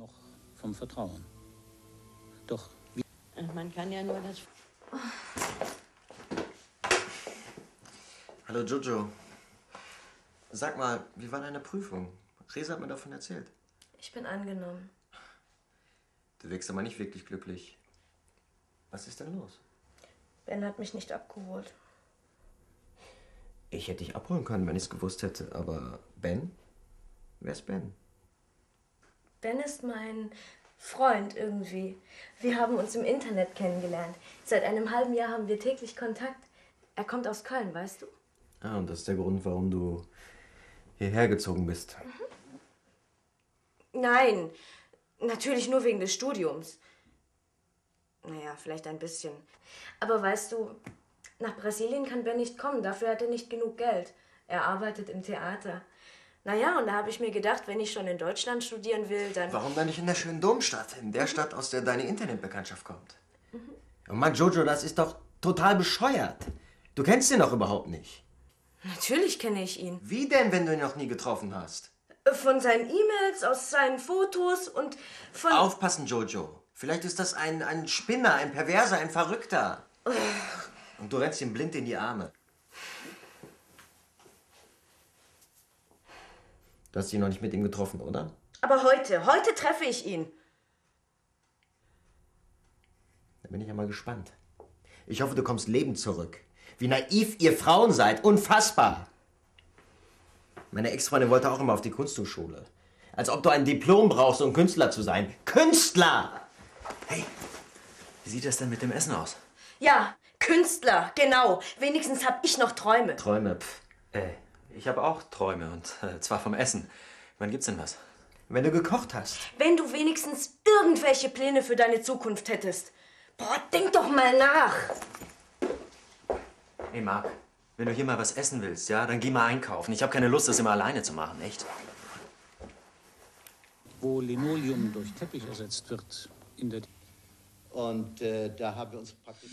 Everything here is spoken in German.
noch vom Vertrauen. Doch wie. man kann ja nur das. Oh. Hallo Jojo. Sag mal, wie war deine Prüfung? Resa hat mir davon erzählt. Ich bin angenommen. Du wirkst aber nicht wirklich glücklich. Was ist denn los? Ben hat mich nicht abgeholt. Ich hätte dich abholen können, wenn ich es gewusst hätte, aber Ben? Wer ist Ben? Ben ist mein Freund irgendwie. Wir haben uns im Internet kennengelernt. Seit einem halben Jahr haben wir täglich Kontakt. Er kommt aus Köln, weißt du? Ah, und das ist der Grund, warum du hierher gezogen bist. Nein, natürlich nur wegen des Studiums. Naja, vielleicht ein bisschen. Aber weißt du, nach Brasilien kann Ben nicht kommen, dafür hat er nicht genug Geld. Er arbeitet im Theater. Naja, und da habe ich mir gedacht, wenn ich schon in Deutschland studieren will, dann. Warum dann nicht in der schönen Domstadt? In der Stadt, aus der deine Internetbekanntschaft kommt. Und Mann, Jojo, das ist doch total bescheuert. Du kennst ihn doch überhaupt nicht. Natürlich kenne ich ihn. Wie denn, wenn du ihn noch nie getroffen hast? Von seinen E-Mails, aus seinen Fotos und von. Aufpassen, Jojo. Vielleicht ist das ein, ein Spinner, ein Perverser, ein Verrückter. Und du rennst ihm blind in die Arme. Du hast ihn noch nicht mit ihm getroffen, oder? Aber heute, heute treffe ich ihn. Da bin ich ja mal gespannt. Ich hoffe, du kommst lebend zurück. Wie naiv ihr Frauen seid. Unfassbar. Meine Ex-Freundin wollte auch immer auf die Kunsthochschule. Als ob du ein Diplom brauchst, um Künstler zu sein. Künstler! Hey, wie sieht das denn mit dem Essen aus? Ja, Künstler, genau. Wenigstens habe ich noch Träume. Träume, pff. Äh, ich habe auch Träume und äh, zwar vom Essen. Wann gibt's denn was? Wenn du gekocht hast. Wenn du wenigstens irgendwelche Pläne für deine Zukunft hättest. Boah, denk doch mal nach. Hey Marc, wenn du hier mal was essen willst, ja, dann geh mal einkaufen. Ich habe keine Lust, das immer alleine zu machen, echt. wo Linoleum durch Teppich ersetzt wird, in der Und äh, da haben wir uns praktisch.